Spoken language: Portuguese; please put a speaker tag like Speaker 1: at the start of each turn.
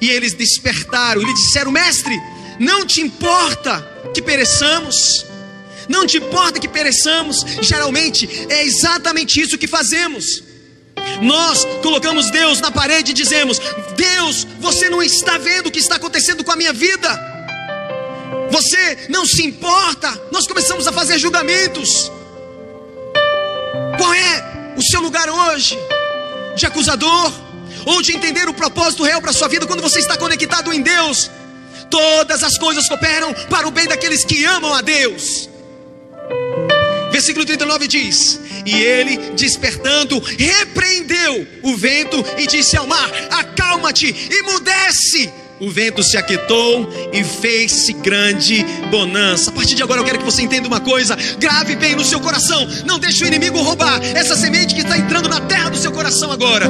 Speaker 1: E eles despertaram e lhe disseram: Mestre, não te importa que pereçamos? Não te importa que pereçamos? Geralmente é exatamente isso que fazemos. Nós colocamos Deus na parede e dizemos: Deus, você não está vendo o que está acontecendo com a minha vida? Você não se importa? Nós começamos a fazer julgamentos. Qual é o seu lugar hoje? De acusador? Ou de entender o propósito real para a sua vida quando você está conectado em Deus? Todas as coisas cooperam para o bem daqueles que amam a Deus. Versículo 39 diz: E ele, despertando, repreendeu o vento e disse ao mar: Acalma-te e mudece. O vento se aquietou e fez-se grande bonança. A partir de agora eu quero que você entenda uma coisa: grave bem no seu coração. Não deixe o inimigo roubar essa semente que está entrando na terra do seu coração agora.